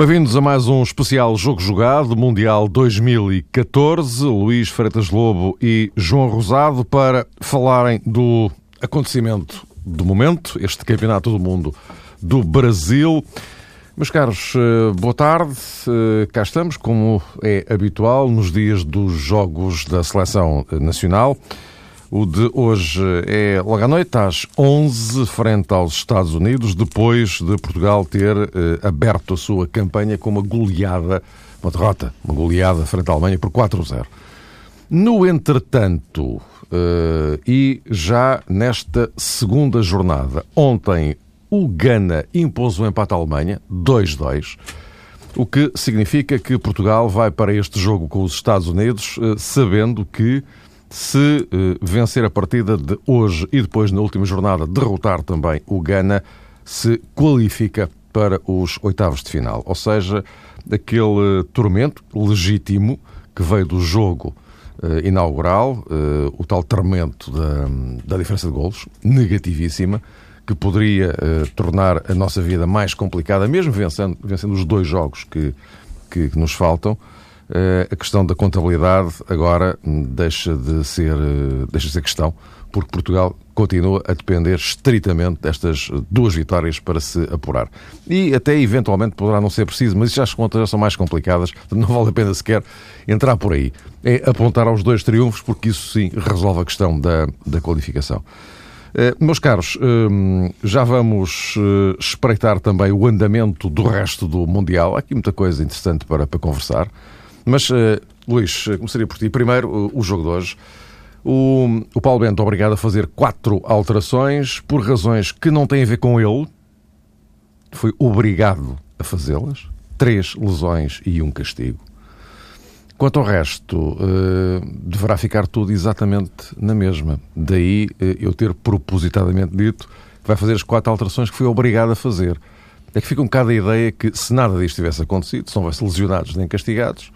Bem-vindos a mais um especial Jogo Jogado, Mundial 2014. Luís Freitas Lobo e João Rosado para falarem do acontecimento do momento, este Campeonato do Mundo do Brasil. Meus caros, eh, boa tarde. Eh, cá estamos, como é habitual, nos dias dos Jogos da Seleção Nacional. O de hoje é logo à noite, às 11, frente aos Estados Unidos, depois de Portugal ter eh, aberto a sua campanha com uma goleada, uma derrota, uma goleada frente à Alemanha por 4-0. No entretanto, eh, e já nesta segunda jornada, ontem o Gana impôs um empate à Alemanha, 2-2, o que significa que Portugal vai para este jogo com os Estados Unidos eh, sabendo que se eh, vencer a partida de hoje e depois, na última jornada, derrotar também o Ghana, se qualifica para os oitavos de final. Ou seja, aquele tormento legítimo que veio do jogo eh, inaugural, eh, o tal tormento da, da diferença de golos, negativíssima, que poderia tornar a nossa vida mais complicada, mesmo vencendo, vencendo os dois jogos que, que, que nos faltam. Eh, a questão da contabilidade agora deixa de ser, eh, deixa de ser questão, porque Portugal continua a depender estritamente destas duas vitórias para se apurar. E até eventualmente poderá não ser preciso, mas já as contas já são mais complicadas, não vale a pena sequer entrar por aí. É apontar aos dois triunfos, porque isso sim resolve a questão da, da qualificação. Uh, meus caros, uh, já vamos espreitar também o andamento do resto do Mundial. Há aqui muita coisa interessante para, para conversar. Mas, uh, Luís, eh, começaria por ti. Primeiro, o, o jogo de hoje. O, o Paulo Bento obrigado a fazer quatro alterações por razões que não têm a ver com ele. Foi obrigado a fazê-las. Três lesões e um castigo. Quanto ao resto, uh, deverá ficar tudo exatamente na mesma. Daí uh, eu ter propositadamente dito que vai fazer as quatro alterações que foi obrigado a fazer. É que fica um bocado a ideia que, se nada disto tivesse acontecido, se não houvesse lesionados nem castigados,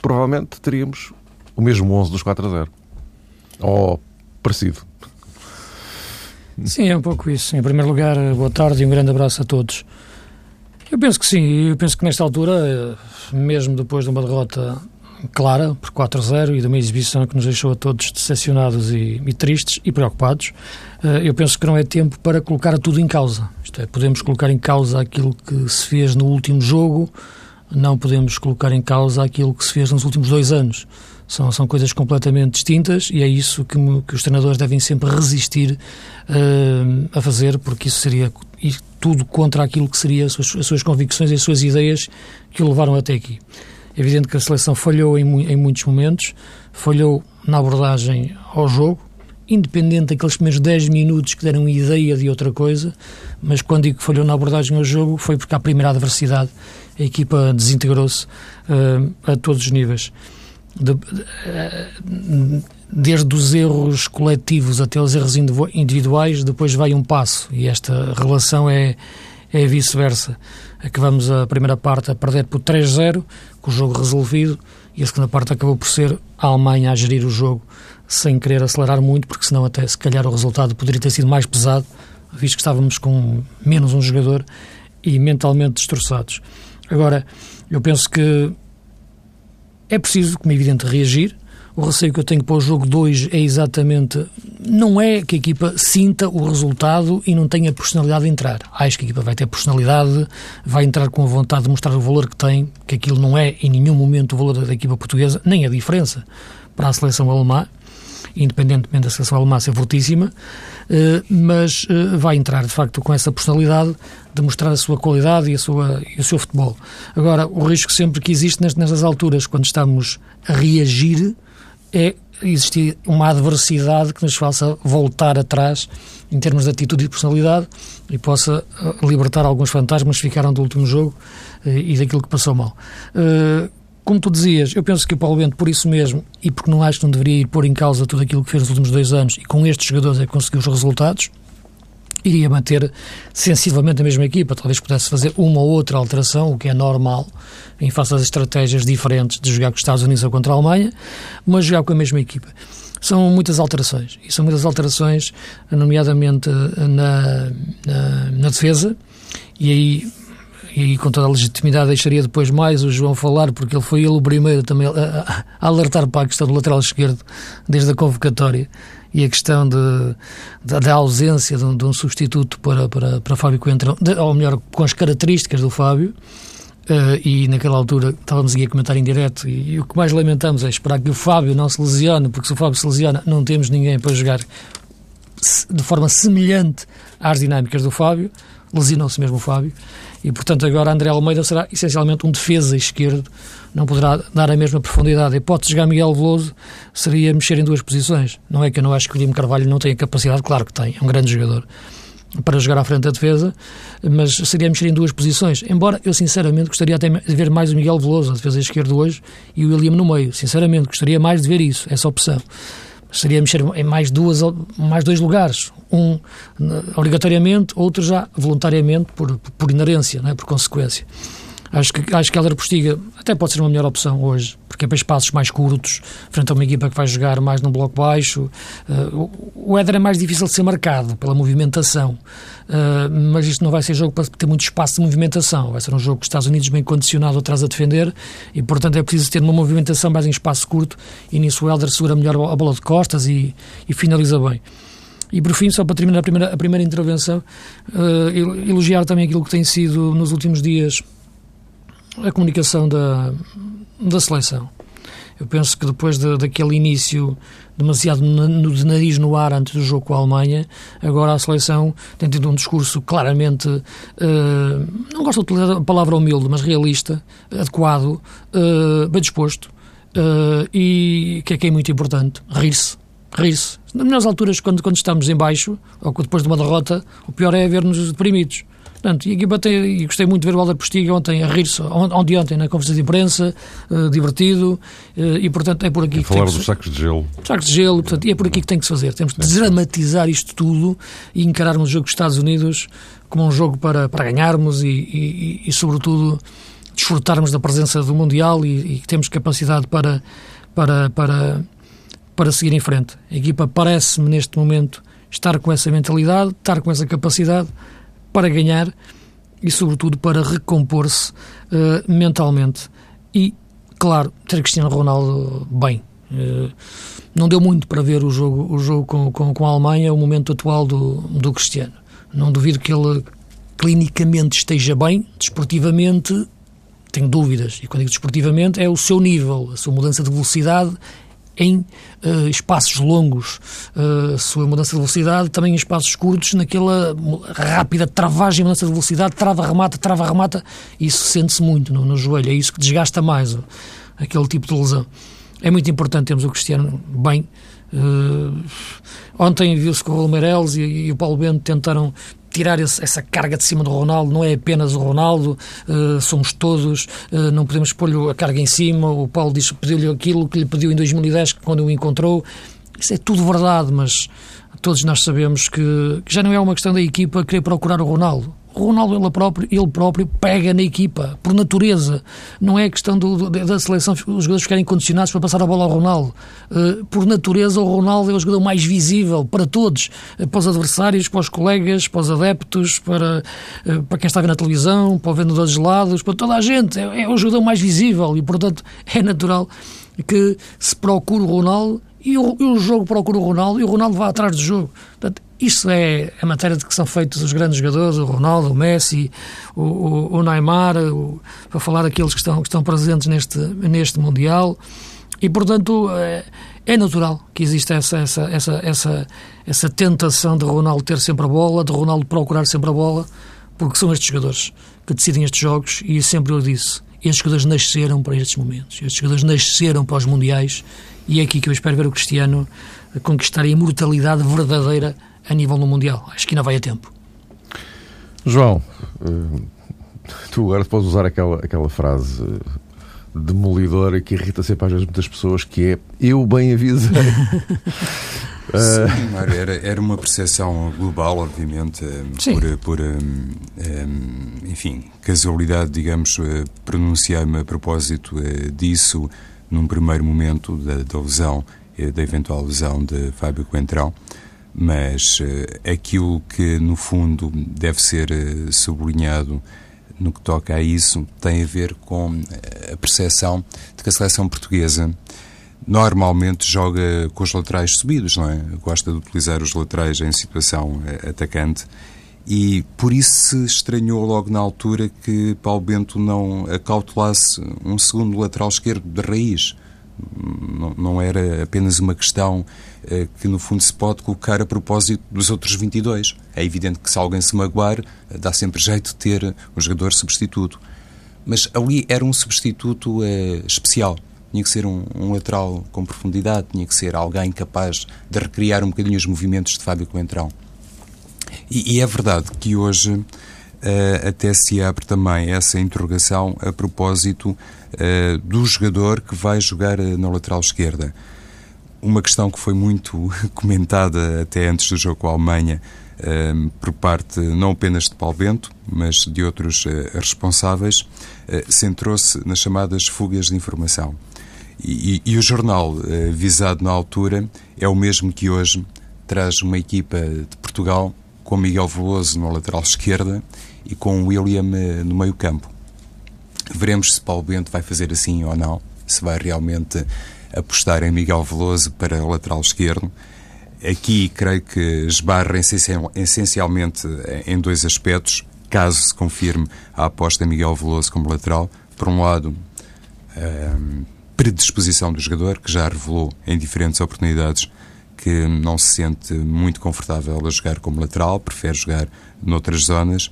provavelmente teríamos o mesmo 11 dos 4 a 0. Ou parecido. Sim, é um pouco isso. Em primeiro lugar, boa tarde e um grande abraço a todos. Eu penso que sim, eu penso que nesta altura, mesmo depois de uma derrota clara, por 4 a 0, e de uma exibição que nos deixou a todos decepcionados e, e, tristes e preocupados, eh, eu penso que não é tempo para colocar tudo em causa. Isto é, podemos colocar em causa aquilo que se fez no último jogo, não podemos colocar em causa aquilo que se fez nos últimos dois anos. São, são coisas completamente distintas e é isso que, que os treinadores devem sempre resistir uh, a fazer, porque isso seria tudo contra aquilo que seria as suas, as suas, convicções e as suas ideias que o levaram até aqui. É evidente que a seleção falhou em, em muitos momentos, falhou na abordagem ao jogo, independente daqueles primeiros 10 minutos que deram ideia de outra coisa, mas quando digo que falhou na abordagem ao jogo foi porque a primeira adversidade a equipa desintegrou-se uh, a todos os níveis. De, uh, desde os erros coletivos até os erros individuais, depois vai um passo e esta relação é, é vice-versa. Acabamos a primeira parte a perder por 3-0, com o jogo resolvido, e a segunda parte acabou por ser a Alemanha a gerir o jogo sem querer acelerar muito, porque senão até se calhar o resultado poderia ter sido mais pesado, visto que estávamos com menos um jogador e mentalmente destroçados. Agora, eu penso que é preciso, como é evidente, reagir. O receio que eu tenho para o jogo 2 é exatamente. Não é que a equipa sinta o resultado e não tenha personalidade de entrar. Acho que a equipa vai ter personalidade, vai entrar com a vontade de mostrar o valor que tem, que aquilo não é em nenhum momento o valor da equipa portuguesa, nem a diferença para a seleção alemã independentemente da seleção alemã ser fortíssima, eh, mas eh, vai entrar de facto com essa personalidade de mostrar a sua qualidade e, a sua, e o seu futebol. Agora, o risco sempre que existe nestas alturas, quando estamos a reagir, é existir uma adversidade que nos faça voltar atrás em termos de atitude e personalidade e possa eh, libertar alguns fantasmas que ficaram do último jogo e daquilo que passou mal como tu dizias, eu penso que o Paulo Bento, por isso mesmo, e porque não acho que não deveria ir pôr em causa tudo aquilo que fez nos últimos dois anos, e com estes jogadores é que conseguiu os resultados, iria manter sensivelmente a mesma equipa. Talvez pudesse fazer uma ou outra alteração, o que é normal, em face às estratégias diferentes de jogar com os Estados Unidos ou contra a Alemanha, mas jogar com a mesma equipa. São muitas alterações, e são muitas alterações, nomeadamente na, na, na defesa, e aí e com toda a legitimidade deixaria depois mais o João falar, porque ele foi ele o primeiro também a, a alertar para a questão do lateral esquerdo desde a convocatória e a questão de, de da ausência de um, de um, substituto para, para, para Fábio Coentrão, de, ou melhor, com as características do Fábio, Uh, e naquela altura estávamos aqui a comentar em direto e, e, o que mais lamentamos é esperar que o Fábio não se lesione, porque se o Fábio se lesiona não temos ninguém para jogar de forma semelhante às dinâmicas do Fábio, lesionou-se mesmo o Fábio, e portanto agora André Almeida será essencialmente um defesa esquerdo, não poderá dar a mesma profundidade. A hipótese de jogar Miguel Veloso seria mexer em duas posições. Não é que eu não acho que o Guilherme Carvalho não tenha capacidade, claro que tem, é um grande jogador, para jogar à frente da defesa, mas seria mexer em duas posições. Embora eu, sinceramente, gostaria até de ver mais o Miguel Veloso, a defesa esquerda hoje, e o William no meio. Sinceramente, gostaria mais de ver isso, essa opção. Seria mexer em mais, duas, mais dois lugares. Um obrigatoriamente, outro já voluntariamente, por, por inerência, não é? por consequência. Acho que, acho que Helder Postiga até pode ser uma melhor opção hoje, porque é para espaços mais curtos, frente a uma equipa que vai jogar mais num bloco baixo. Uh, o Éder é mais difícil de ser marcado pela movimentação, uh, mas isto não vai ser jogo para ter muito espaço de movimentação. Vai ser um jogo que os Estados Unidos bem condicionado atrás a defender e, portanto, é preciso ter uma movimentação mais em espaço curto e nisso o Helder segura melhor a bola de costas e, e finaliza bem. E por fim, só para terminar a primeira, a primeira intervenção, uh, elogiar também aquilo que tem sido nos últimos dias a comunicação da, da seleção. Eu penso que depois de, daquele início demasiado no, de nariz no ar antes do jogo com a Alemanha, agora a seleção tem tido um discurso claramente, uh, não gosto de utilizar a palavra humilde, mas realista, adequado, uh, bem disposto, uh, e que é que é muito importante, rir-se. Rir-se. Nas melhores alturas, quando, quando estamos em baixo, ou depois de uma derrota, o pior é ver-nos deprimidos. Portanto, e aqui batei, e gostei muito de ver o Alder Postiga ontem a rir-se, ontem, ontem na conferência de imprensa, uh, divertido, uh, e portanto é por aqui que falar dos sacos de gelo. Sacos de gelo, portanto, e é por aqui que tem que se fazer. Temos de dramatizar isto tudo e encararmos o jogo dos Estados Unidos como um jogo para, para ganharmos e, e, e, sobretudo, desfrutarmos da presença do Mundial e, que temos capacidade para, para, para, para seguir em frente. A equipa parece-me, neste momento, estar com essa mentalidade, estar com essa capacidade para ganhar e, sobretudo, para recompor-se uh, mentalmente. E, claro, ter Cristiano Ronaldo bem. Uh, não deu muito para ver o jogo, o jogo com, com, com a Alemanha, o momento atual do, do Cristiano. Não duvido que ele clinicamente esteja bem, desportivamente tenho dúvidas. E quando digo desportivamente, é o seu nível, a sua mudança de velocidade em uh, espaços longos, uh, sua mudança de velocidade, também em espaços curtos, naquela rápida travagem, mudança de velocidade, trava, remata, trava, remata, isso sente-se muito no, no, joelho, é isso que desgasta mais aquele tipo de lesão. É muito importante termos o Cristiano bem. Uh, ontem viu-se que o Raul Meireles e, e, o Paulo Bento tentaram tirar esse, essa carga de cima do Ronaldo, não é apenas o Ronaldo, uh, somos todos, uh, não podemos pôr-lhe a carga em cima. O Paulo disse pediu-lhe aquilo que lhe pediu em 2010, quando o encontrou. Isso é tudo verdade, mas todos nós sabemos que, que já não é uma questão da equipa querer procurar o Ronaldo. O Ronaldo ele próprio, ele próprio pega na equipa, por natureza. Não é questão do, da seleção, os jogadores ficarem condicionados para passar a bola ao Ronaldo. Uh, por natureza, o Ronaldo é o jogador mais visível para todos, uh, para os adversários, para os colegas, para os adeptos, para, uh, para quem está a ver na televisão, para o vendedor de gelados, para toda a gente. É, é o jogador mais visível e, portanto, é natural que se procure o Ronaldo e o, e o, jogo procura o Ronaldo e o Ronaldo vai atrás do jogo. Portanto, isso é a matéria de que são feitos os grandes jogadores, o Ronaldo, o Messi, o, o, o Neymar, o, para falar daqueles que estão, que estão presentes neste, neste Mundial. E, portanto, é, é natural que exista essa, essa, essa, essa, essa tentação de Ronaldo ter sempre a bola, de Ronaldo procurar sempre a bola, porque são estes jogadores que decidem estes jogos e sempre eu disse, estes jogadores nasceram para estes momentos, estes jogadores nasceram para os Mundiais e é aqui que eu espero ver o Cristiano conquistar a imortalidade verdadeira a nível no Mundial. Acho que ainda vai a tempo. João, eh, tu agora podes usar aquela, aquela frase demolidora que irrita sempre às vezes muitas pessoas, que é eu bem avisei. Sim, Mário, era, era uma percepção global, obviamente, eh, Sim. por, por um, eh, enfim, casualidade, digamos, pronunciar-me a propósito disso num primeiro momento da, da lesão, da eventual lesão de Fábio Coentrão mas uh, aquilo que no fundo deve ser uh, sublinhado no que toca a isso tem a ver com a percepção de que a seleção portuguesa normalmente joga com os laterais subidos, não é? Gosta de utilizar os laterais em situação eh, atacante e por isso se estranhou logo na altura que Paulo Bento não acautelasse um segundo lateral esquerdo de raiz. Não, não era apenas uma questão eh, que no fundo se pode colocar a propósito dos outros 22. É evidente que se alguém se magoar, dá sempre jeito de ter um jogador substituto. Mas ali era um substituto eh, especial tinha que ser um, um, lateral com profundidade, tinha que ser alguém capaz de recriar um bocadinho os movimentos de Fábio Coentrão. E, e é verdade que hoje até se abre também essa interrogação a propósito uh, do jogador que vai jogar uh, na lateral esquerda. Uma questão que foi muito comentada até antes do jogo com a Alemanha por parte não apenas de Paulo Bento, mas de outros responsáveis, centrou-se nas chamadas fugas de informação. E, e, o jornal uh, visado na altura é o mesmo que hoje traz uma equipa de Portugal com Miguel Veloso na lateral esquerda e com William uh, no meio campo. Veremos se Paulo Bento vai fazer assim ou não, se vai realmente apostar em Miguel Veloso para o lateral esquerdo. Aqui creio que esbarra essencialmente em dois aspectos, caso se confirme a aposta em Miguel Veloso como lateral. Por um lado, ehm, predisposição do jogador, que já revelou em diferentes oportunidades que não se sente muito confortável a jogar como lateral, prefere jogar noutras zonas.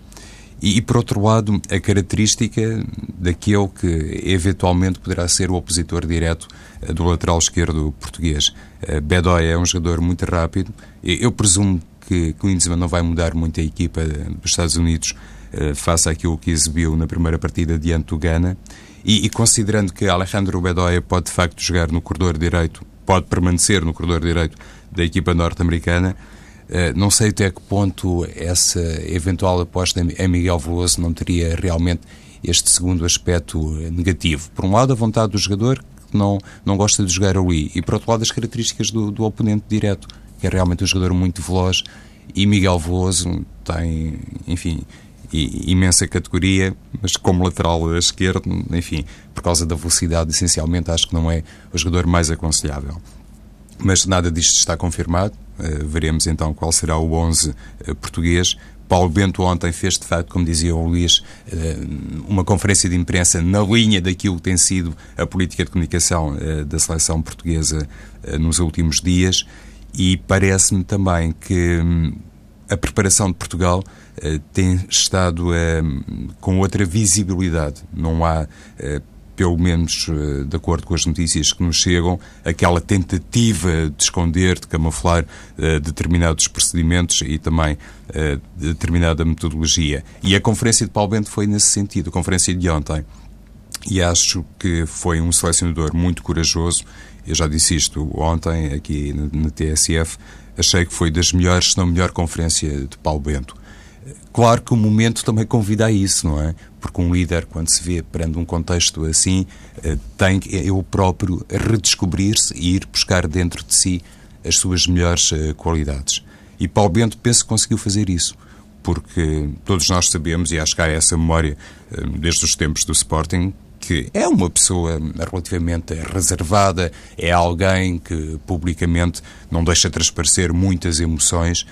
E, e, por outro lado, a característica daquele que eventualmente poderá ser o opositor direto eh, do lateral esquerdo português. Eh, Bedoya é um jogador muito rápido. Eu presumo que Klinsmann não vai mudar muito a equipa dos Estados Unidos eh, face àquilo que exibiu na primeira partida diante do Ghana. E, e, considerando que Alejandro Bedoya pode de facto jogar no corredor direito, pode permanecer no corredor direito da equipa norte-americana, eh, não sei até que ponto essa eventual aposta em Miguel Veloso não teria realmente este segundo aspecto negativo. Por um lado, a vontade do jogador, que não, não gosta de jogar ali, e por outro lado, as características do, do oponente direto, que é realmente um jogador muito veloz, e Miguel Veloso tem, enfim, imensa categoria, mas como lateral esquerdo, enfim, por causa da velocidade, essencialmente, acho que não é o jogador mais aconselhável. Mas nada disto está confirmado. Uh, veremos então qual será o 11 uh, eh, português. Paulo Bento ontem fez, de facto, como dizia o Luís, uh, uma conferência de imprensa na linha daquilo que tem sido a política de comunicação da seleção portuguesa nos últimos dias e parece-me também que um, a preparação de Portugal tem estado uh, com outra visibilidade. Não há, pelo menos de acordo com as notícias que nos chegam, aquela tentativa de esconder, de camuflar determinados procedimentos e também determinada metodologia. E a conferência de Paulo Bento foi nesse sentido, a conferência de ontem. E acho que foi um selecionador muito corajoso. Eu já disse isto ontem aqui na TSF achei que foi das melhores, se não melhor conferência de Paulo Bento. Claro que o momento também convida a isso, não é? Porque um líder, quando se vê perante um contexto assim, eh, tem que ele próprio redescobrir-se e ir buscar dentro de si as suas melhores eh, qualidades. E Paulo Bento penso que conseguiu fazer isso, porque todos nós sabemos, e acho que há essa memória eh, desde os tempos do Sporting, que é uma pessoa relativamente reservada, é alguém que publicamente não deixa transparecer muitas emoções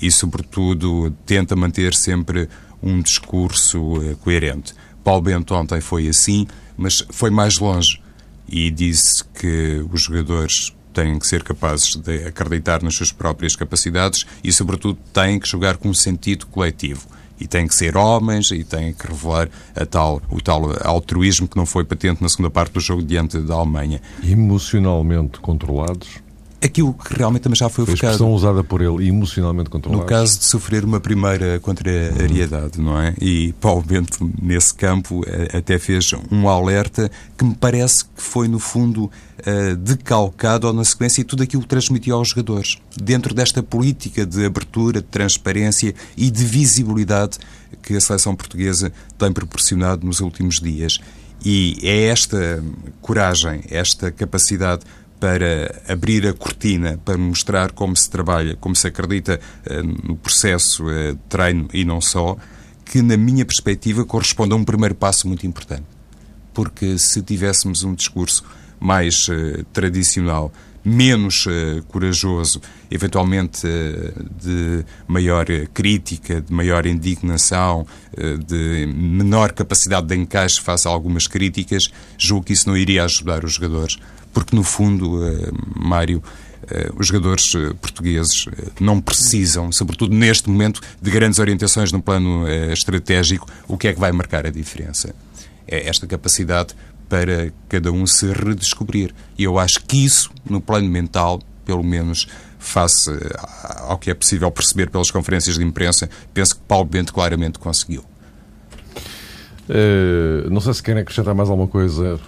e, sobretudo, tenta manter sempre um discurso eh, coerente. Paulo Bento ontem foi assim, mas foi mais longe e disse que os jogadores têm que ser capazes de acreditar nas suas próprias capacidades e, sobretudo, têm que jogar com um sentido coletivo e têm que ser homens e têm que revelar a tal, o tal altruísmo que não foi patente na segunda parte do jogo diante da Alemanha. Emocionalmente controlados? Aquilo que realmente também já foi, focado. expressão usada por ele, emocionalmente controlado. No caso de sofrer uma primeira contrariedade, uhum. não é? E Paulo Bento, nesse campo, eh, até fez um alerta que me parece que foi, no fundo, uh, decalcado ou na sequência tudo aquilo que transmitiu aos jogadores. Dentro desta política de abertura, de transparência e de visibilidade que a seleção portuguesa tem proporcionado nos últimos dias. E é esta coragem, esta capacidade para abrir a cortina, para mostrar como se trabalha, como se acredita uh, no processo uh, de treino e não só, que, na minha perspectiva, corresponde a um primeiro passo muito importante. Porque se tivéssemos um discurso mais uh, tradicional, menos corajoso, eventualmente de maior crítica, de maior indignação, de menor capacidade de encaixe face a algumas críticas, julgo que isso não iria ajudar os jogadores. Porque, no fundo, Mário, eh, os jogadores eh, portugueses eh, não precisam, sobretudo neste momento, de grandes orientações no plano estratégico. O que é que vai marcar a diferença? É esta capacidade para cada um se redescobrir. E eu acho que isso, no plano mental, pelo menos face ao que é possível perceber pelas conferências de imprensa, penso que Paulo Bento claramente conseguiu. Uh, não sei se querem acrescentar mais alguma coisa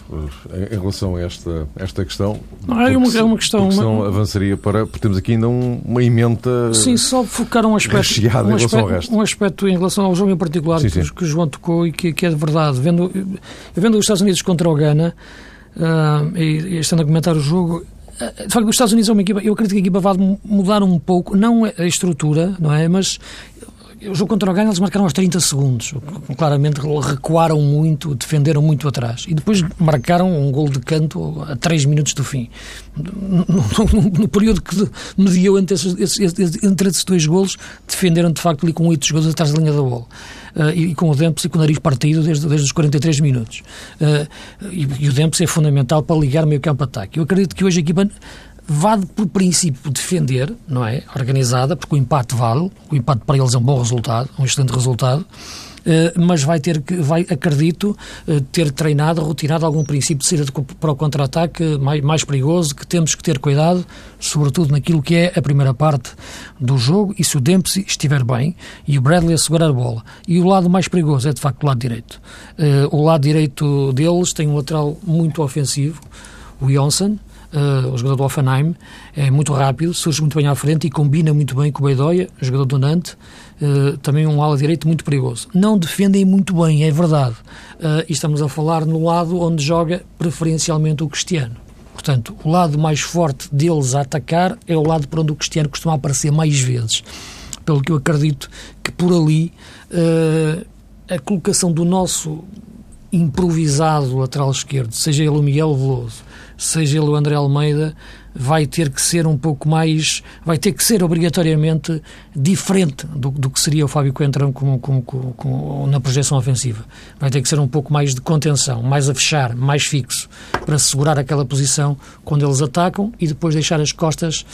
eh, em, relação a esta, esta questão. Não, é, uma, é uma questão. Senão uma... avançaria para. Porque temos aqui ainda um, uma emenda. Sim, só focar um aspecto. Um em aspecto, um aspecto em relação ao jogo em particular sim, que, sim. que o João tocou e que, que, é de verdade. Vendo, vendo os Estados Unidos contra o Ghana uh, e, e estando a comentar o jogo, de facto, os Estados Unidos é uma equipa, eu acredito que a equipa vai mudar um pouco, não a estrutura, não é? Mas o jogo contra o Ghana eles marcaram aos 30 segundos. Claramente recuaram muito, defenderam muito atrás. E depois marcaram um gol de canto a 3 minutos do fim. No, no, no período que mediou entre esses, esses, entre esses dois golos, defenderam de facto ali com 8 jogadores atrás da linha da bola. Uh, e, com o Dempsey com o nariz partido desde, desde os 43 minutos. Uh, e, e, o Dempsey é fundamental para ligar meio campo ataque. Eu acredito que hoje a equipa vá por princípio defender, não é? Organizada, porque o empate vale, o empate para eles é um bom resultado, um excelente resultado. Uh, mas vai ter que, vai, acredito, uh, ter treinado, rotinado algum princípio de saída para o contra-ataque mais, mais perigoso, que temos que ter cuidado, sobretudo naquilo que é a primeira parte do jogo, e se o Dempsey estiver bem, e o Bradley a segurar a bola. E o lado mais perigoso é, de facto, o lado direito. Uh, o lado direito deles tem um lateral muito ofensivo, o Johnson, uh, o jogador do Offenheim, é muito rápido, surge muito bem à frente e combina muito bem com o Beidoia, o jogador do Nantes, uh, também um ala direito muito perigoso. Não defendem muito bem, é verdade. Uh, e estamos a falar no lado onde joga preferencialmente o Cristiano. Portanto, o lado mais forte deles a atacar é o lado para onde o Cristiano costuma aparecer mais vezes. Pelo que eu acredito que por ali uh, a colocação do nosso improvisado lateral esquerdo, seja ele o Miguel Veloso, seja ele o André Almeida, vai ter que ser um pouco mais, vai ter que ser obrigatoriamente diferente do, do que seria o Fábio Coentrão com, com, com, na projeção ofensiva. Vai ter que ser um pouco mais de contenção, mais a fechar, mais fixo, para segurar aquela posição quando eles atacam e depois deixar as costas,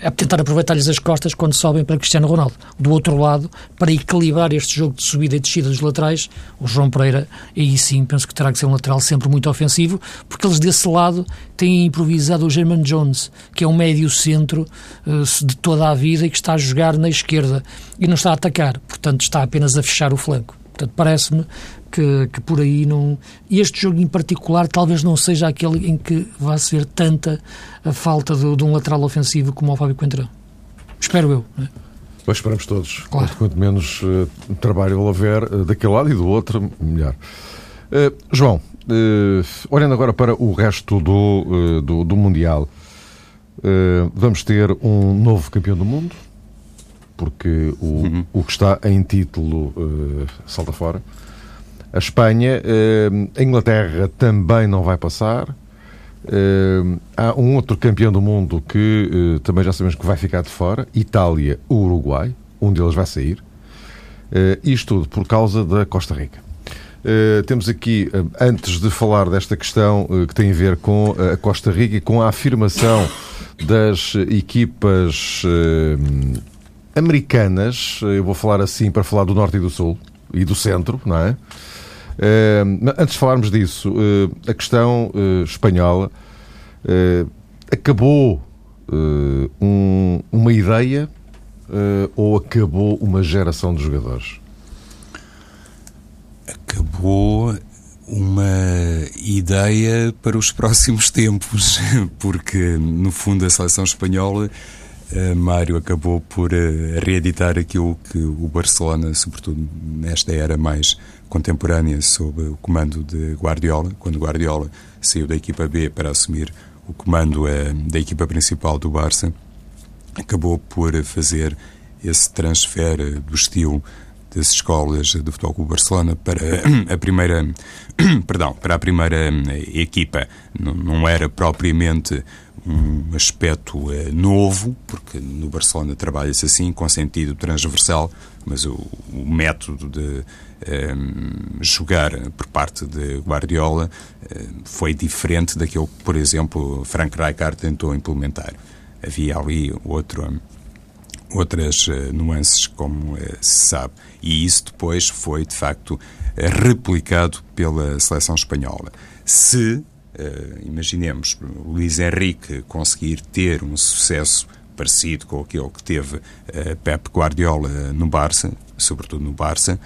é tentar aproveitar-lhes as costas quando sobem para Cristiano Ronaldo. Do outro lado, para equilibrar este jogo de subida e descida dos laterais, o João Pereira, aí sim penso que terá que ser um lateral sempre muito ofensivo, porque eles desse lado têm improvisado o German Jones, que é um médio centro uh, de toda a vida e que está a jogar na esquerda e não está a atacar, portanto está apenas a fechar o flanco. Portanto, parece-me que, que, por aí não. Este jogo em particular talvez não seja aquele em que vai ser tanta a falta de, de um lateral ofensivo como o Fábio Coentrão. Espero eu. Né? Pois esperamos todos. Claro. Quanto, quanto menos uh, trabalho houver uh, daquele lado e do outro, melhor. Uh, João, olhando agora para o resto do, do, do Mundial, vamos ter um novo campeão do mundo, porque o, uhum. o que está em título salta fora. A Espanha, a Inglaterra também não vai passar. Uh, há um outro campeão do mundo que uh, também já sabemos que vai ficar de fora, Itália, o Uruguai, um deles vai sair. Uh, isto tudo por causa da Costa Rica. temos aqui, antes de falar desta questão que tem a ver com a Costa Rica e com a afirmação das equipas americanas, eu vou falar assim para falar do Norte e do Sul e do Centro, não é? Uh, antes de falarmos disso, uh, a questão uh, espanhola acabou um, uma ideia ou acabou uma geração de jogadores? Acabou uma ideia para os próximos tempos, porque no fundo a seleção espanhola Mário acabou por reeditar aquilo que o Barcelona, sobretudo nesta era mais contemporânea sob o comando de Guardiola, quando Guardiola saiu da equipa B para assumir o comando eh, da equipa principal do Barça, acabou por fazer esse transfer do estilo das escolas de Futebol Clube Barcelona para a primeira, perdão, para a primeira equipa. Não, era propriamente um aspecto eh, novo, porque no Barcelona trabalha-se assim, com sentido transversal, mas o, o método de eh, jogar por parte de Guardiola eh, foi diferente daquilo que, por exemplo, Frank Rijkaard tentou implementar. Havia ali outro, outras nuances, como se sabe, e isso depois foi, de facto, replicado pela seleção espanhola. Se imaginemos Luís Henrique conseguir ter um sucesso parecido com aquele que teve Pep Guardiola no Barça, sobretudo no Barça,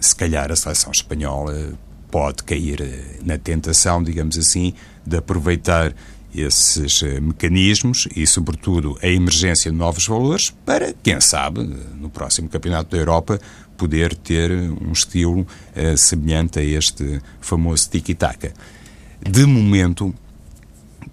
se calhar a seleção espanhola pode cair na tentação, digamos assim, de aproveitar esses mecanismos e, sobretudo, a emergência de novos valores para, quem sabe, no próximo Campeonato da Europa, poder ter um estilo semelhante a este famoso tiki-taka. De momento,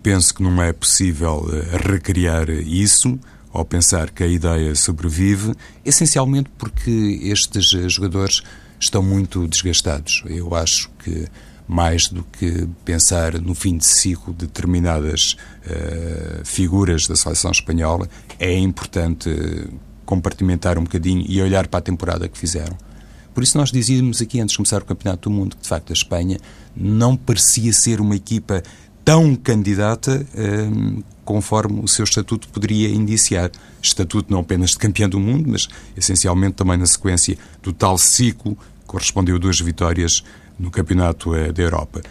penso que não é possível eh, recriar isso ou pensar que a ideia sobrevive, essencialmente porque estes eh, jogadores estão muito desgastados. Eu acho que mais do que pensar no fim de ciclo de determinadas uh, figuras da seleção espanhola, é importante compartimentar um bocadinho e olhar para a temporada que fizeram. Por isso nós dizíamos aqui antes de começar o Campeonato do Mundo que de facto a Espanha não parecia ser uma equipa tão candidata um, conforme o seu estatuto poderia indiciar. Estatuto não apenas de campeão do mundo, mas essencialmente também na sequência do tal ciclo que correspondeu a duas vitórias no Campeonato eh, da Europa.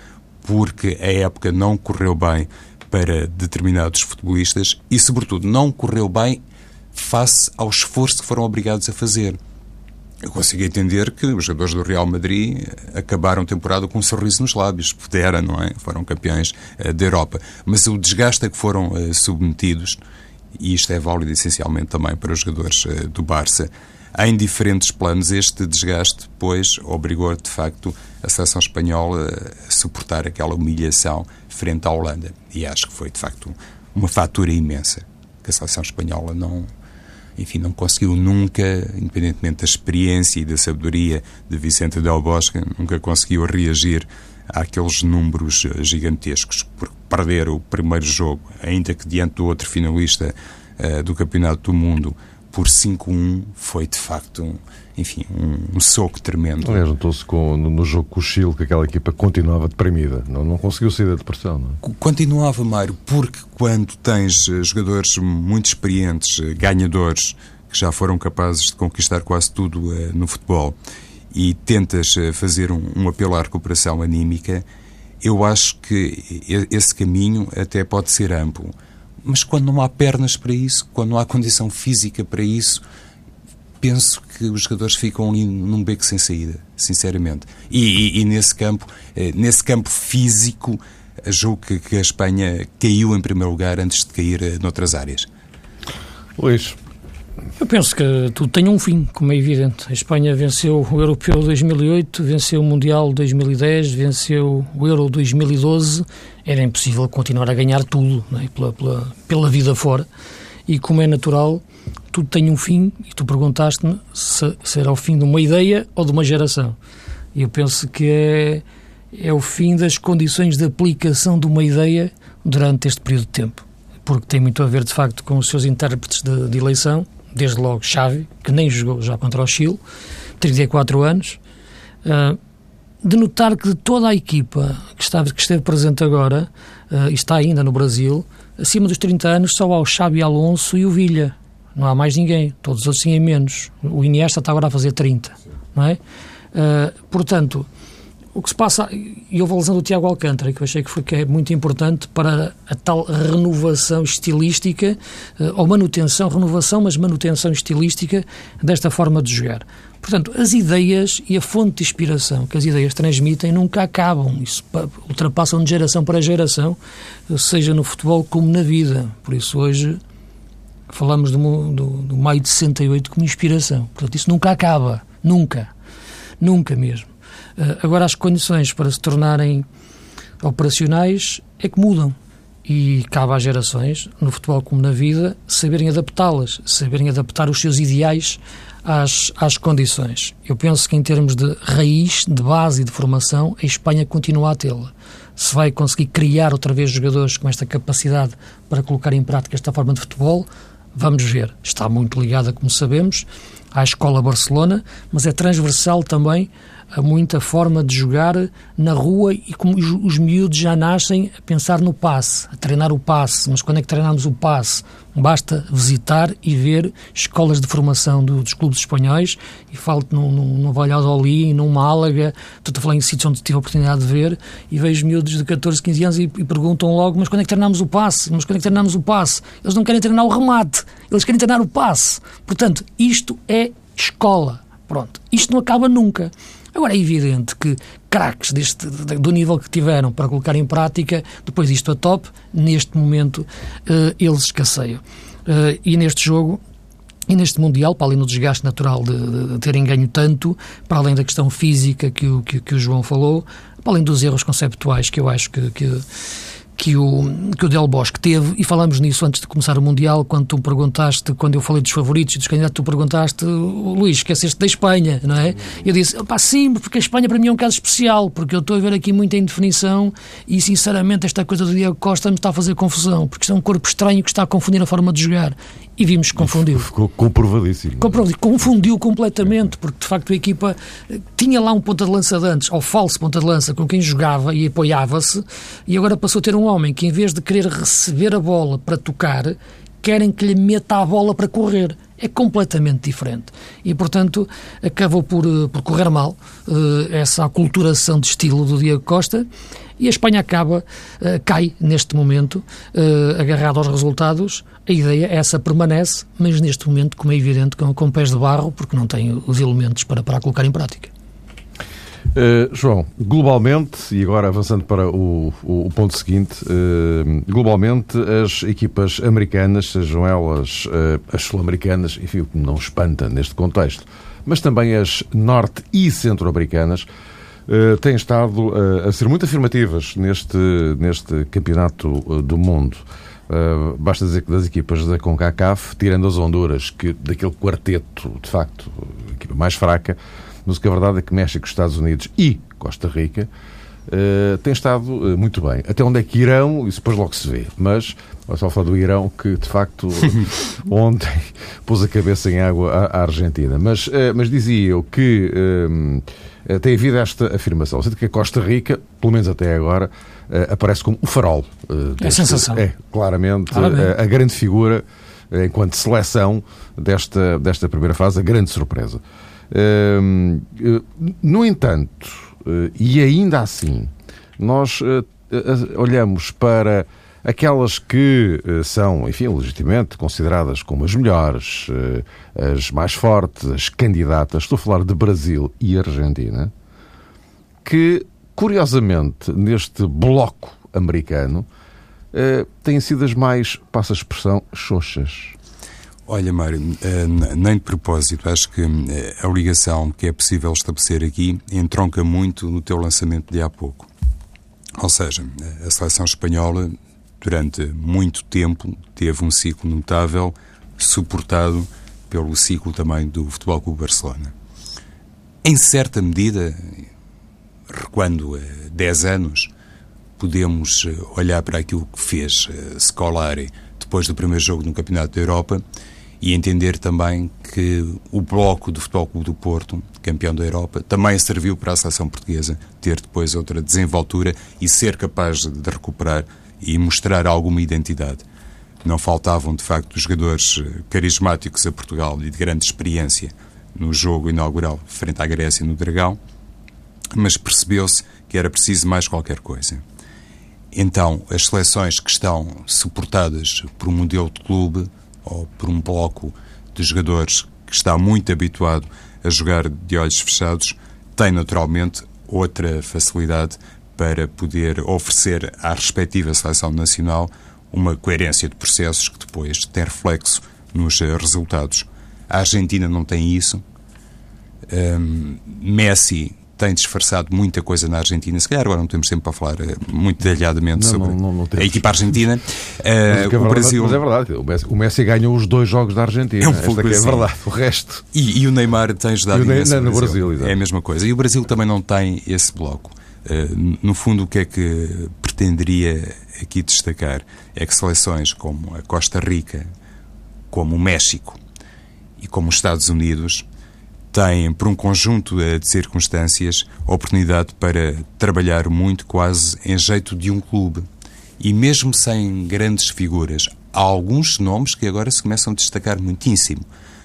Porque a época não correu bem para determinados futebolistas e, sobretudo, não correu bem face ao esforço que foram obrigados a fazer. Eu consigo entender que os jogadores do Real Madrid acabaram a temporada com um sorriso nos lábios. Puderam, não é? Foram campeões uh, da Europa. Mas o desgaste a que foram uh, submetidos, e isto é válido essencialmente também para os jogadores uh, do Barça, em diferentes planos, este desgaste, pois, obrigou de facto a seleção espanhola suportar aquela humilhação frente à Holanda. E acho que foi de facto uma fatura imensa que a seleção espanhola não enfim, não conseguiu nunca, independentemente da experiência e da sabedoria de Vicente Del Bosque, nunca conseguiu reagir àqueles números eh, gigantescos. Por perder o primeiro jogo, ainda que diante do outro finalista uh, do Campeonato do Mundo, por 5-1, foi de facto um, enfim, um, um soco tremendo. Aliás, notou-se no, no, jogo com o Chile que aquela equipa continuava deprimida, não, não conseguiu sair da depressão. Não é? Continuava, Mário, porque quando tens eh, jogadores muito experientes, eh, ganhadores, que já foram capazes de conquistar quase tudo uh, no futebol, e tentas uh, fazer um, um apelo à recuperação anímica, eu acho que esse caminho até pode ser amplo. Mas quando não há pernas para isso, quando não há condição física para isso, penso que os jogadores ficam ali num beco sem saída, sinceramente. E, e, e nesse campo, eh, nesse campo físico, julgo que, que, a Espanha caiu em primeiro lugar antes de cair eh, noutras áreas. Luís. Eu penso que tudo tem um fim, como é evidente. A Espanha venceu o Europeu 2008, venceu o Mundial 2010, venceu o Euro 2012. Era impossível continuar a ganhar tudo é? pela, pela, pela vida fora. E como é natural, tudo tem um fim e tu perguntaste-me se será o fim de uma ideia ou de uma geração. E eu penso que é, é o fim das condições de aplicação de uma ideia durante este período de tempo. Porque tem muito a ver, de facto, com os seus intérpretes de, de eleição, desde logo Xavi, que nem jogou já contra o Chile, 34 anos, uh, de notar que toda a equipa que, estava, que esteve presente agora, uh, e está ainda no Brasil, acima dos 30 anos só há o Xavi Alonso e o Vilha não há mais ninguém, todos assim em menos. O Iniesta está agora a fazer 30, não é? Uh, portanto, o que se passa, e eu vou lesando o Tiago Alcântara, que eu achei que, foi, que é muito importante para a tal renovação estilística, uh, ou manutenção, renovação, mas manutenção estilística desta forma de jogar. Portanto, as ideias e a fonte de inspiração que as ideias transmitem nunca acabam. Isso ultrapassam de geração para geração, seja no futebol como na vida. Por isso, hoje, falamos do, do, do maio de 68 como inspiração. Portanto, isso nunca acaba. Nunca. Nunca mesmo. Uh, agora, as condições para se tornarem operacionais é que mudam. e cabe às gerações, no futebol como na vida, saberem adaptá-las, saberem adaptar os seus ideais às, às condições. Eu penso que, em termos de raiz, de base e de formação, a Espanha continua a tê-la. Se vai conseguir criar outra vez jogadores com esta capacidade para colocar em prática esta forma de futebol, vamos ver. Está muito ligada, como sabemos, à Escola Barcelona, mas é transversal também muita forma de jogar na rua e como os, os miúdos já nascem a pensar no passe, a treinar o passe. Mas quando é que treinamos o passe? Basta visitar e ver escolas de formação do, dos clubes espanhóis e falo-te no, no, no Valladolid, no Málaga, estou a falar em sítios onde tive a oportunidade de ver e vejo miúdos de 14, 15 anos e, e perguntam logo, mas quando é que treinamos o passe? Mas quando é que treinamos o passe? Eles não querem treinar o remate, eles querem treinar o passe. Portanto, isto é escola. Pronto, isto não acaba nunca. Agora, é evidente que craques deste, do nível que tiveram para colocar em prática, depois isto a top, neste momento uh, eles escasseiam. Uh, e neste jogo e neste Mundial, para além do desgaste natural de, de, de, terem ganho tanto, para além da questão física que o, que, que o João falou, para além dos erros conceptuais que eu acho que, que que o, que o Del Bosque teve, e falamos nisso antes de começar o Mundial, quando tu perguntaste, quando eu falei dos favoritos e dos candidatos, tu perguntaste, Luís, esqueceste da Espanha, não é? Eu disse, pá, sim, porque a Espanha para mim é um caso especial, porque eu estou a ver aqui muita indefinição e, sinceramente, esta coisa do Diego Costa me está a fazer confusão, porque isto é um corpo estranho que está a confundir a forma de jogar e vimos que confundiu. Ficou comprovadíssimo. Comprovadíssimo. Confundiu completamente, porque de facto a equipa eh, tinha lá um ponta de lança de antes, ou falso ponta de lança, com quem jogava e apoiava-se, e agora passou a ter um homem que, em vez de querer receber a bola para tocar, querem que lhe meta a bola para correr. É completamente diferente. E, portanto, acabou por, eh, por correr mal uh, essa aculturação de estilo do Diego Costa e a Espanha acaba, uh, cai neste momento, uh, agarrado aos resultados. A ideia, essa permanece, mas neste momento, como é evidente, com, com pés de barro, porque não tem os elementos para, para colocar em prática. Uh, João, globalmente, e agora avançando para o, o, o ponto seguinte, uh, globalmente as equipas americanas, sejam elas uh, as sul-americanas, enfim, o que não espanta neste contexto, mas também as norte e centro-americanas, têm estado a ser muito afirmativas neste, neste campeonato do mundo. Uh, basta dizer que das equipas da CONCACAF, tirando as Honduras, que daquele quarteto, de facto, a equipa mais fraca, mas o que é verdade é que México, Estados Unidos e Costa Rica uh, têm estado uh, muito bem. Até onde é que irão, isso depois logo se vê. Mas, vou só falar do Irão, que de facto ontem pôs a cabeça em água à, à Argentina. Mas, uh, mas dizia eu que tem havido esta afirmação. Sendo que a Costa Rica, pelo menos até agora, aparece como o farol. É sensação. É, claramente, a, a grande figura enquanto seleção desta, desta primeira fase, a grande surpresa. Eh, no entanto, eh, e ainda assim, nós eh, olhamos para aquelas que são, enfim, legitimamente consideradas como as melhores, as mais fortes, as candidatas, estou a falar de Brasil e Argentina, que, curiosamente, neste bloco americano, têm sido as mais, passa a expressão, xoxas. Olha, Mário, eh, nem de propósito, acho que eh, a ligação que é possível estabelecer aqui entronca muito no teu lançamento de há pouco. Ou seja, a seleção espanhola, durante muito tempo, teve um ciclo notável, suportado pelo ciclo também do Futebol Clube Barcelona. Em certa medida, recuando 10 anos, podemos eh, olhar para aquilo que fez Scolari depois do primeiro jogo no Campeonato da Europa e entender também que o bloco do Futebol Clube do Porto, campeão da Europa, também serviu para a seleção portuguesa ter depois outra desenvoltura e ser capaz de recuperar e mostrar alguma identidade. Não faltavam, de facto, jogadores eh, carismáticos a Portugal e de grande experiência no jogo inaugural frente à Grécia no Dragão, mas percebeu-se que era preciso mais qualquer coisa. Então, as seleções que estão suportadas por um modelo de clube ou por um bloco de jogadores que está muito habituado a jogar de olhos fechados, tem naturalmente outra facilidade para poder oferecer à respectiva seleção nacional uma coerência de processos que depois tem reflexo nos resultados. A Argentina não tem isso. Um, Messi tem disfarçado muita coisa na Argentina. Se calhar agora não temos tempo para falar uh, muito detalhadamente não, sobre não, não, a equipa argentina. Uh, o Brasil... Mas é verdade, o Messi, o Messi ganhou os dois jogos da Argentina. É, um é assim. verdade, o resto... E, e, o Neymar tem ajudado o Neymar, no Brasil. Brasil é a mesma coisa. E o Brasil também não tem esse bloco. Uh, no fundo, o que é que pretenderia aqui destacar é que seleções como a Costa Rica, como o México e como os Estados Unidos têm, por um conjunto de circunstâncias, oportunidade para trabalhar muito quase em jeito de um clube. E mesmo sem grandes figuras, há alguns nomes que agora se começam a destacar muitíssimo.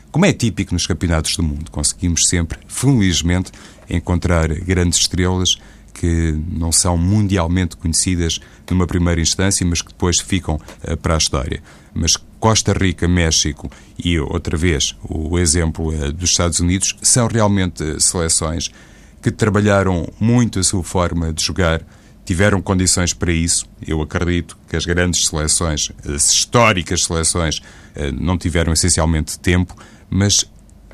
Como é típico nos campeonatos do mundo, conseguimos sempre, felizmente, encontrar grandes estrelas que não são mundialmente conhecidas numa primeira instância, mas que depois ficam uh, para a história. Mas Costa Rica, México e, outra vez, o exemplo uh, dos Estados Unidos são realmente seleções que trabalharam muito a sua forma de jogar, tiveram condições para isso. Eu acredito que as grandes seleções, as históricas seleções, não tiveram essencialmente tempo, mas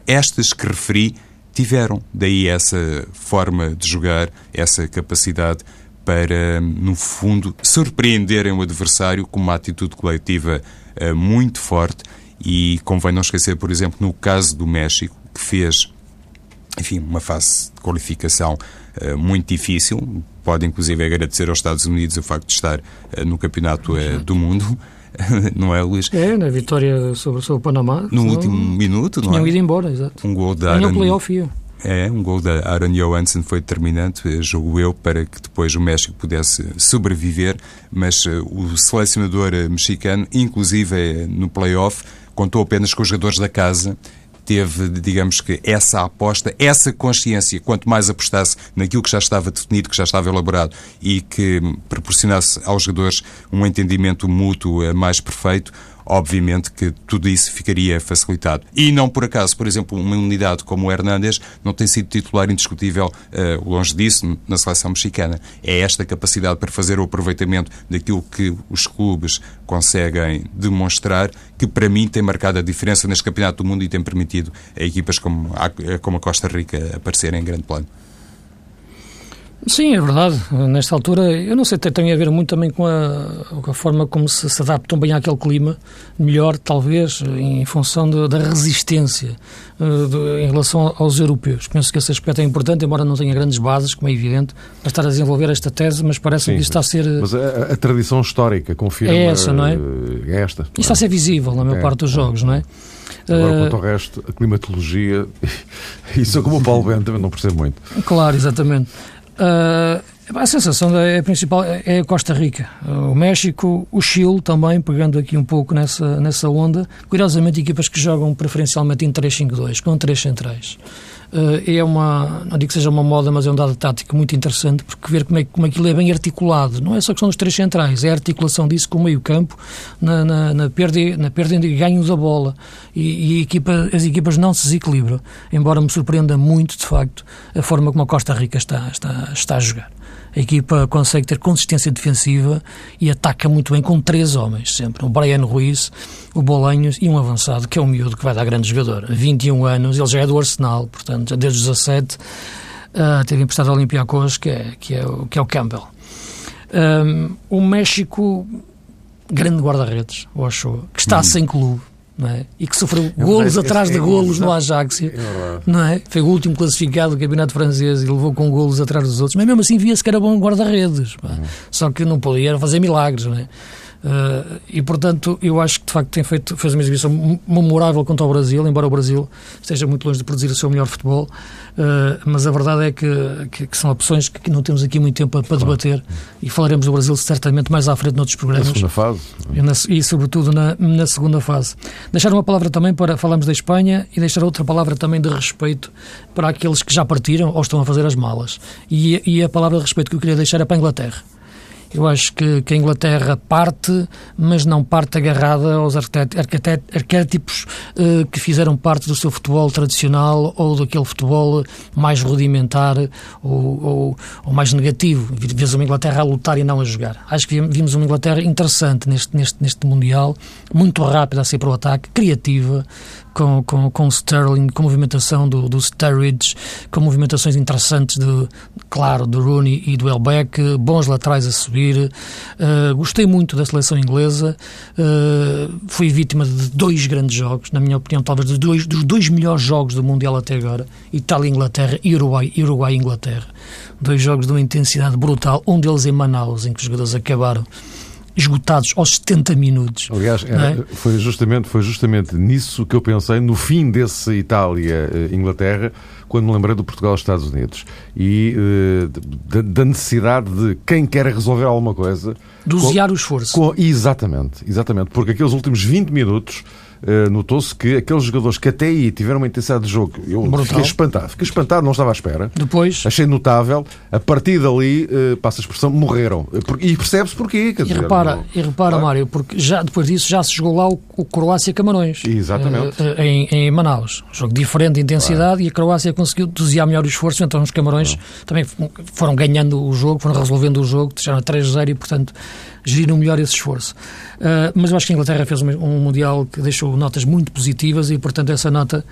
estas que referi tiveram. Daí essa forma de jogar, essa capacidade para, no fundo, surpreenderem o adversário com uma atitude coletiva uh, muito forte. E convém não esquecer, por exemplo, no caso do México, que fez, enfim, uma fase de qualificação uh, muito difícil. Pode, inclusive, agradecer aos Estados Unidos o facto de estar uh, no Campeonato do Mundo. não é, Luís? É, na vitória sobre, sobre o Panamá. No último minuto, não é? Tinham ido embora, exato. Um gol da Aaron... playoff ia. É, um gol da Aaron Johansson foi determinante, eh, jogo eu, para que depois o México pudesse sobreviver, mas uh, o selecionador mexicano, inclusive no playoff, contou apenas com os jogadores da casa teve, digamos que, essa aposta, essa consciência, quanto mais apostasse naquilo que já estava definido, que já estava elaborado e que proporcionasse aos jogadores um entendimento mútuo eh, mais perfeito, obviamente que tudo isso ficaria facilitado. E não por acaso, por exemplo, uma unidade como o Hernández não tem sido titular indiscutível, uh, longe disso, na seleção mexicana. É esta capacidade para fazer o aproveitamento daquilo que os clubes conseguem demonstrar que, para mim, tem marcado a diferença neste Campeonato do Mundo e tem permitido a equipas como a, como a Costa Rica aparecerem em grande plano. Sim, é verdade. Nesta altura, eu não sei, tem a ver muito também com a, com a forma como se, se adaptam bem àquele clima, melhor talvez em função de, da resistência uh, de, em relação aos europeus. Penso que esse aspecto é importante, embora não tenha grandes bases, como é evidente, para estar a desenvolver esta tese, mas parece-me que isto está a ser... Mas a, a, tradição histórica confirma... É essa, não é? É esta. Isto está a ser visível na maior é, parte dos jogos, não é? Agora, quanto ao resto, a climatologia, isso é como o Paulo Bento, também não percebo muito. Claro, exatamente. Uh, a sensação é, principal é a Costa Rica. O México, o Chile também, pegando aqui um pouco nessa, nessa onda. Curiosamente, equipas que jogam preferencialmente em 3-5-2, com três centrais. Uh, é uma, não digo que seja uma moda, mas é um dado tático muito interessante, porque ver como é, como aquilo é bem articulado. Não é só questão dos três centrais, é a articulação disso com o meio-campo, na, na, na, perda, na perda de ganho da bola. E, e equipa, as equipas não se desequilibram, embora me surpreenda muito, de facto, a forma como a Costa Rica está, está, está a jogar. A equipa consegue ter consistência defensiva e ataca muito bem com três homens, sempre. O Brian Ruiz, o Bolanhos e um avançado, que é um miúdo que vai dar grande jogador. 21 anos, ele já é do Arsenal, portanto, desde os 17, uh, teve emprestado ao Olympiacos, que é, que, é, que é o Campbell. Um, o México, grande guarda-redes, o Ochoa, que está hum. sem clube é? e que sofreu é golos atrás de é golos no Ajax, é não é? Foi o último classificado do campeonato francês e levou com golos atrás dos outros, mas mesmo assim via-se que era bom guarda-redes, uhum. só que não podia fazer milagres, não é? Uh, e portanto eu acho que de facto tem feito, fez uma exibição memorável contra o Brasil, embora o Brasil esteja muito longe de produzir o seu melhor futebol, uh, mas a verdade é que, que, que, são opções que não temos aqui muito tempo para, para claro. debater e falaremos do Brasil certamente mais à frente noutros programas. Na segunda fase. E, na, e sobretudo na, na, segunda fase. Deixar uma palavra também para falarmos da Espanha e deixar outra palavra também de respeito para aqueles que já partiram ou estão a fazer as malas. E, e a palavra de respeito que eu queria deixar é para a Inglaterra Eu acho que, que a Inglaterra parte, mas não parte agarrada aos arquétipos uh, que fizeram parte do seu futebol tradicional ou daquele futebol mais rudimentar ou, ou, ou mais negativo. Vês uma Inglaterra a lutar e não a jogar. Acho que vimos uma Inglaterra interessante neste, neste, neste Mundial, muito rápida a ser para o ataque, criativa, com, com, com Sterling, com a movimentação do, do Sturridge, com movimentações interessantes, de, claro, do Rooney e do Elbeck, bons laterais a subir. Uh, gostei muito da seleção inglesa. Uh, fui vítima de dois grandes jogos, na minha opinião, talvez dos dois, dos dois melhores jogos do Mundial até agora: Itália-Inglaterra e Uruguai-Inglaterra. Dois jogos de uma intensidade brutal, um deles em Manaus, em que os jogadores acabaram esgotados aos 70 minutos. Aliás, é? foi, justamente, foi justamente nisso que eu pensei no fim desse Itália-Inglaterra, quando me lembrei do Portugal-Estados Unidos e uh, da, necessidade de quem quer resolver alguma coisa. Dosear o esforço. Com, exatamente, exatamente, porque aqueles últimos 20 minutos uh, notou-se que aqueles jogadores que até aí tiveram uma intensidade de jogo, eu Brutal. fiquei espantado, fiquei espantado, não estava à espera. Depois. Achei notável, a partir dali, uh, passa a expressão, morreram. E percebe-se porquê. Quer e dizer, repara, não... e repara Mário, porque já, depois disso já se jogou lá o, o Croácia-Camarões. Exatamente. Uh, em, em Manaus. Um jogo diferente de intensidade e a Croácia conseguiu dosear melhor o esforço, então os Camarões também foram ganhando o jogo, foram resolvendo o jogo, deixaram a 3-0 e, portanto, geriram melhor esse esforço. Uh, mas eu acho que a Inglaterra fez um, um Mundial que deixou notas muito positivas e, portanto, essa nota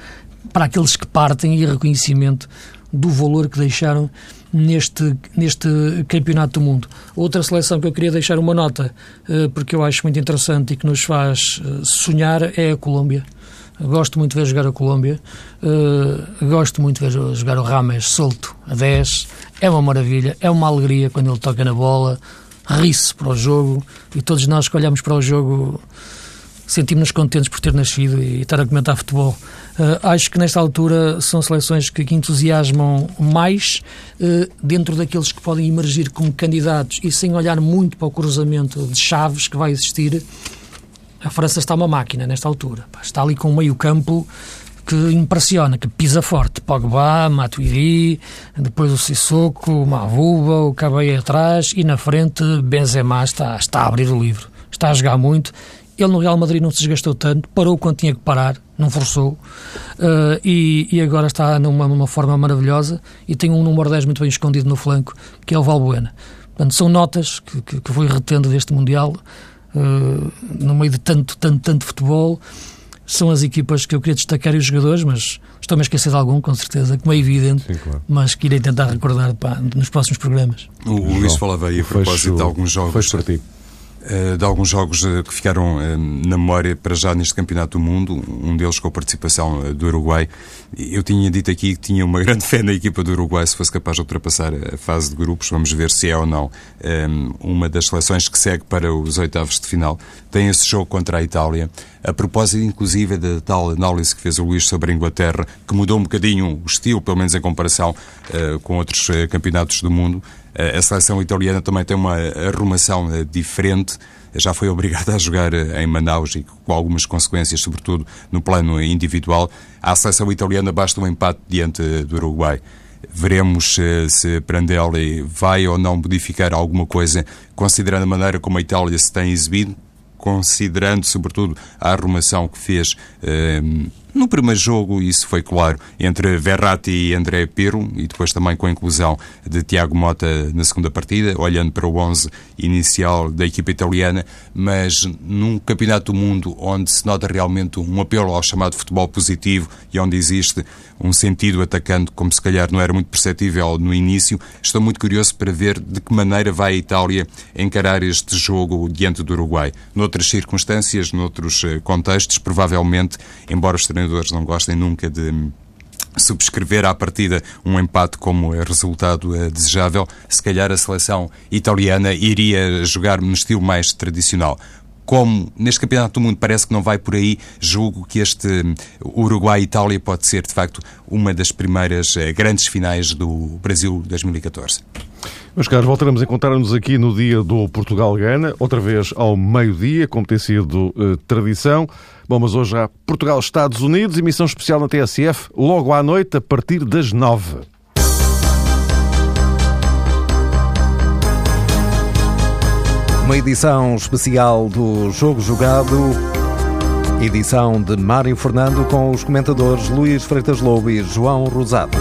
para aqueles que partem e reconhecimento do valor que deixaram neste, neste Campeonato do Mundo. Outra seleção que eu queria deixar uma nota, uh, porque eu acho muito interessante e que nos faz uh, sonhar, é a Colômbia. Gosto muito de ver jogar a Colômbia, gosto muito de ver jogar o Rames solto a 10. É uma maravilha, é uma alegria quando ele toca na bola, ri-se para o jogo e todos nós que olhamos para o jogo sentimos-nos contentes por ter nascido e estar a comentar futebol. Uh, acho que nesta altura são seleções que, entusiasmam mais uh, dentro daqueles que podem emergir como candidatos e sem olhar muito para o cruzamento de chaves que vai existir. A França está uma máquina nesta altura. Está ali com um meio-campo que impressiona, que pisa forte. Pogba, Matuidi, depois o Sissoko, o Mavuba, o Cabay atrás e na frente Benzema está, está a abrir o livro. Está a jogar muito. Ele no Real Madrid não se desgastou tanto, parou quando tinha que parar, não forçou, uh, e, e, agora está numa, numa, forma maravilhosa e tem um número 10 muito bem escondido no flanco, que é o Valbuena. Portanto, são notas que, que, que retendo deste Mundial, uh, no meio de tanto, tanto, tanto futebol, são as equipas que eu queria destacar e os jogadores, mas estou-me a esquecer de algum, com certeza, como é evidente, Sim, claro. mas que irei tentar recordar pá, nos próximos programas. O, o Luís falava aí a propósito de alguns jogos. Foi para ti. Eh, de alguns jogos eh, que ficaram eh, na memória para já neste Campeonato do Mundo, um deles com a participação do Uruguai. Eu tinha dito aqui que tinha uma grande fé na equipa do Uruguai se fosse capaz de ultrapassar a fase de grupos. Vamos ver se é ou não uma das seleções que segue para os oitavos de final. Tem esse jogo contra a Itália. A propósito, inclusive, da tal análise que fez o Luís sobre a Inglaterra, que mudou um bocadinho o estilo, pelo menos em comparação com outros campeonatos do mundo. A seleção italiana também tem uma arrumação eh, diferente já foi obrigada a jogar eh, em Manaus e com algumas consequências, sobretudo no plano individual. À seleção italiana basta um empate diante do Uruguai. Veremos eh, se Prandelli vai ou não modificar alguma coisa, considerando a maneira como a Itália se tem exibido, considerando, sobretudo, a arrumação que fez. Eh, no primeiro jogo, isso foi claro, entre Verratti e André Pirro, e depois também com a inclusão de Tiago Mota na segunda partida, olhando para o 11 inicial da equipa italiana, mas num campeonato do mundo onde se nota realmente um apelo ao chamado futebol positivo e onde existe um sentido atacante como se calhar não era muito perceptível no início, estou muito curioso para ver de que maneira vai a Itália encarar este jogo diante do Uruguai. Noutras circunstâncias, noutros eh, contextos, provavelmente, embora os treinadores não gostem nunca de subscrever à partida um empate como resultado eh, desejável, se calhar a seleção italiana iria jogar no estilo mais tradicional. Como neste Campeonato do Mundo parece que não vai por aí, julgo que este Uruguai-Itália pode ser, de facto, uma das primeiras eh, grandes finais do Brasil 2014. Meus caros, voltaremos a encontrar-nos aqui no dia do Portugal-Gana, outra vez ao meio-dia, como tem sido uh, tradição. Bom, mas hoje há Portugal-Estados Unidos, emissão especial na TSF, logo à noite, a partir das nove. Uma edição especial do Jogo Jogado, edição de Mário Fernando com os comentadores Luís Freitas Lobo e João Rosado.